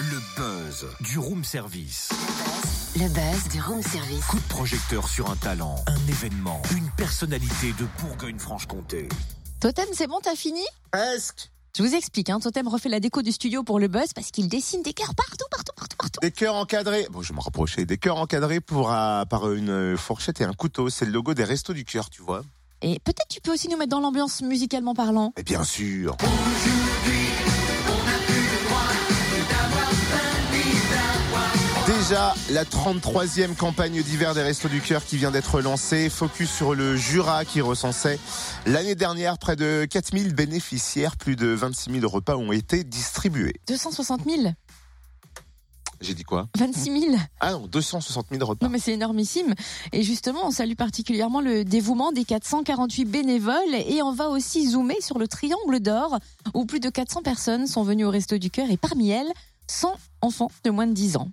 Le buzz du room service. Le buzz du room service. Coup de projecteur sur un talent, un événement, une personnalité de Bourgogne-Franche-Comté. Totem, c'est bon, t'as fini? Presque. Je vous explique, hein, Totem refait la déco du studio pour le buzz parce qu'il dessine des cœurs partout, partout, partout, partout. Des cœurs encadrés. Bon, je me rapprochais. Des cœurs encadrés pour, euh, par une fourchette et un couteau. C'est le logo des Restos du Cœur, tu vois. Et peut-être tu peux aussi nous mettre dans l'ambiance musicalement parlant. Et bien sûr. Déjà, la 33e campagne d'hiver des Restos du Cœur qui vient d'être lancée. Focus sur le Jura qui recensait l'année dernière près de 4000 bénéficiaires. Plus de 26 000 repas ont été distribués. 260 000 J'ai dit quoi 26 000 Ah non, 260 000 repas. Non mais c'est énormissime. Et justement, on salue particulièrement le dévouement des 448 bénévoles et on va aussi zoomer sur le Triangle d'Or où plus de 400 personnes sont venues au Resto du Cœur et parmi elles, 100 enfants de moins de 10 ans.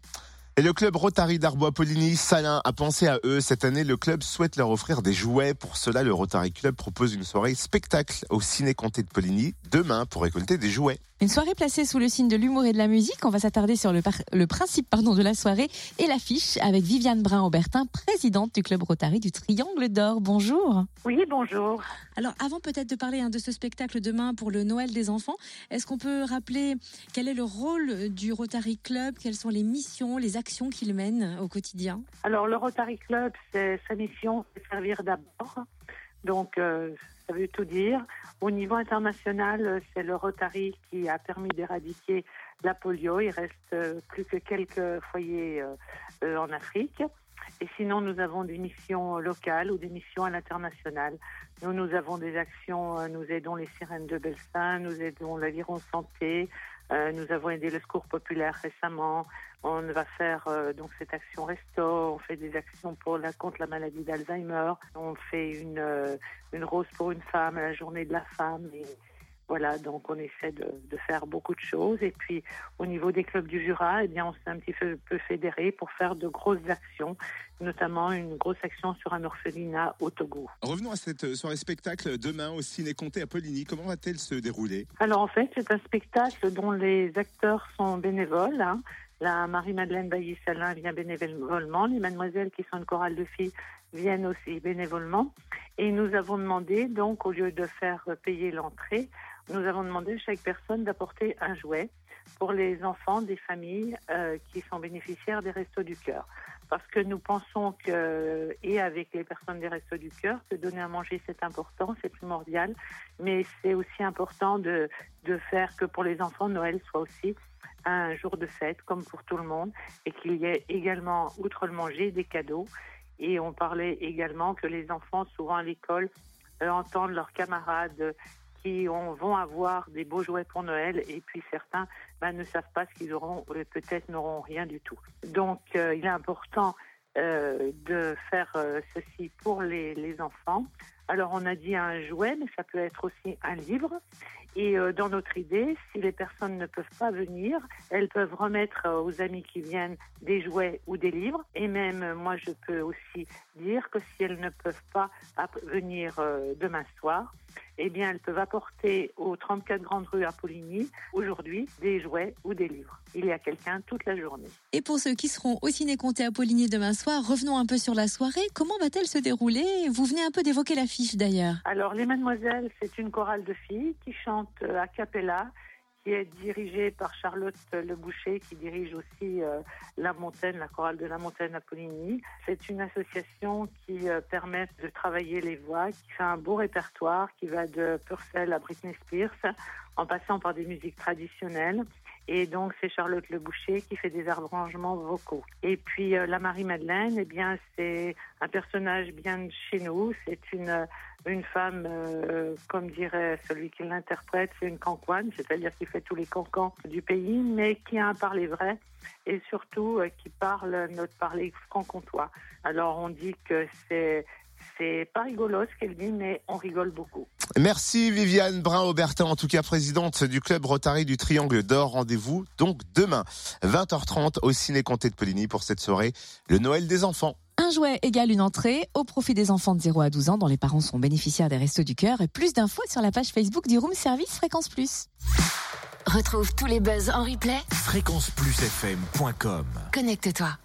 Et le club Rotary d'Arbois-Poligny, Salin, a pensé à eux. Cette année, le club souhaite leur offrir des jouets. Pour cela, le Rotary Club propose une soirée spectacle au Ciné Comté de Poligny demain pour récolter des jouets. Une soirée placée sous le signe de l'humour et de la musique. On va s'attarder sur le, par- le principe pardon, de la soirée et l'affiche avec Viviane Brun-Aubertin, présidente du club Rotary du Triangle d'Or. Bonjour. Oui, bonjour. Alors, avant peut-être de parler hein, de ce spectacle demain pour le Noël des enfants, est-ce qu'on peut rappeler quel est le rôle du Rotary Club? Quelles sont les missions, les actions qu'il mène au quotidien Alors, le Rotary Club, sa mission, c'est servir d'abord. Donc, euh, ça veut tout dire. Au niveau international, c'est le Rotary qui a permis d'éradiquer la polio. Il reste euh, plus que quelques foyers euh, en Afrique. Et sinon, nous avons des missions locales ou des missions à l'international. Nous, nous avons des actions, nous aidons les sirènes de Belsin, nous aidons l'Aviron Santé, euh, nous avons aidé le Secours Populaire récemment. On va faire euh, donc cette action Resto, on fait des actions pour la, contre la maladie d'Alzheimer, on fait une, euh, une rose pour une femme à la journée de la femme. Et voilà, donc on essaie de, de faire beaucoup de choses. Et puis au niveau des clubs du Jura, eh bien, on s'est un petit peu, peu fédéré pour faire de grosses actions, notamment une grosse action sur un orphelinat au Togo. Revenons à cette soirée spectacle demain au Ciné Comté à Poligny. Comment va-t-elle se dérouler? Alors en fait, c'est un spectacle dont les acteurs sont bénévoles. hein. La Marie-Madeleine Bailly-Salin vient bénévolement. Les mademoiselles qui sont une chorale de filles viennent aussi bénévolement. Et nous avons demandé, donc, au lieu de faire payer l'entrée, nous avons demandé à chaque personne d'apporter un jouet pour les enfants des familles euh, qui sont bénéficiaires des Restos du Cœur. Parce que nous pensons que, et avec les personnes des Restos du Cœur, que donner à manger c'est important, c'est primordial, mais c'est aussi important de, de faire que pour les enfants, Noël soit aussi un jour de fête, comme pour tout le monde, et qu'il y ait également, outre le manger, des cadeaux. Et on parlait également que les enfants, souvent à l'école, euh, entendent leurs camarades qui ont- vont avoir des beaux jouets pour Noël, et puis certains ben, ne savent pas ce qu'ils auront, peut-être n'auront rien du tout. Donc, euh, il est important euh, de faire euh, ceci pour les enfants. Alors, on a dit un jouet, mais ça peut être aussi un livre. Et euh, dans notre idée, si les personnes ne peuvent pas venir, elles peuvent remettre euh, aux amis qui viennent des jouets ou des livres. Et même, euh, moi, je peux aussi dire que si elles ne peuvent pas venir demain soir, eh bien, elles peuvent apporter au 34 Grande Rue à Poligny, aujourd'hui, des jouets ou des livres. Il y a quelqu'un toute la journée. Et pour ceux qui seront au Ciné Comté à Poligny demain soir, revenons un peu sur la soirée. Comment va-t-elle se dérouler? Vous venez un peu d'évoquer Alors, les Mademoiselles, c'est une chorale de filles qui chante euh, a cappella, qui est dirigée par Charlotte Le Boucher, qui dirige aussi euh, La Montagne, la chorale de La Montagne à Poligny. C'est une association qui euh, permet de travailler les voix, qui fait un beau répertoire, qui va de Purcell à Britney Spears, en passant par des musiques traditionnelles. Et donc, c'est Charlotte Le Boucher qui fait des arrangements vocaux. Et puis, euh, la Marie-Madeleine, eh bien, c'est un personnage bien de chez nous. C'est une, euh, une femme, euh, comme dirait celui qui l'interprète, c'est une cancoine, c'est-à-dire qui fait tous les cancans du pays, mais qui a un parler vrai et surtout euh, qui parle notre parler franc-comtois. Alors, on dit que c'est, c'est pas rigolo ce qu'elle dit, mais on rigole beaucoup. Merci Viviane Brun-Aubertin, en tout cas présidente du club Rotary du Triangle d'Or. Rendez-vous donc demain, 20h30 au Ciné Comté de Poligny pour cette soirée, le Noël des enfants. Un jouet égale une entrée au profit des enfants de 0 à 12 ans dont les parents sont bénéficiaires des Restos du Cœur. Et plus d'infos sur la page Facebook du Room Service Fréquence Plus. Retrouve tous les buzz en replay. Fréquenceplusfm.com Connecte-toi.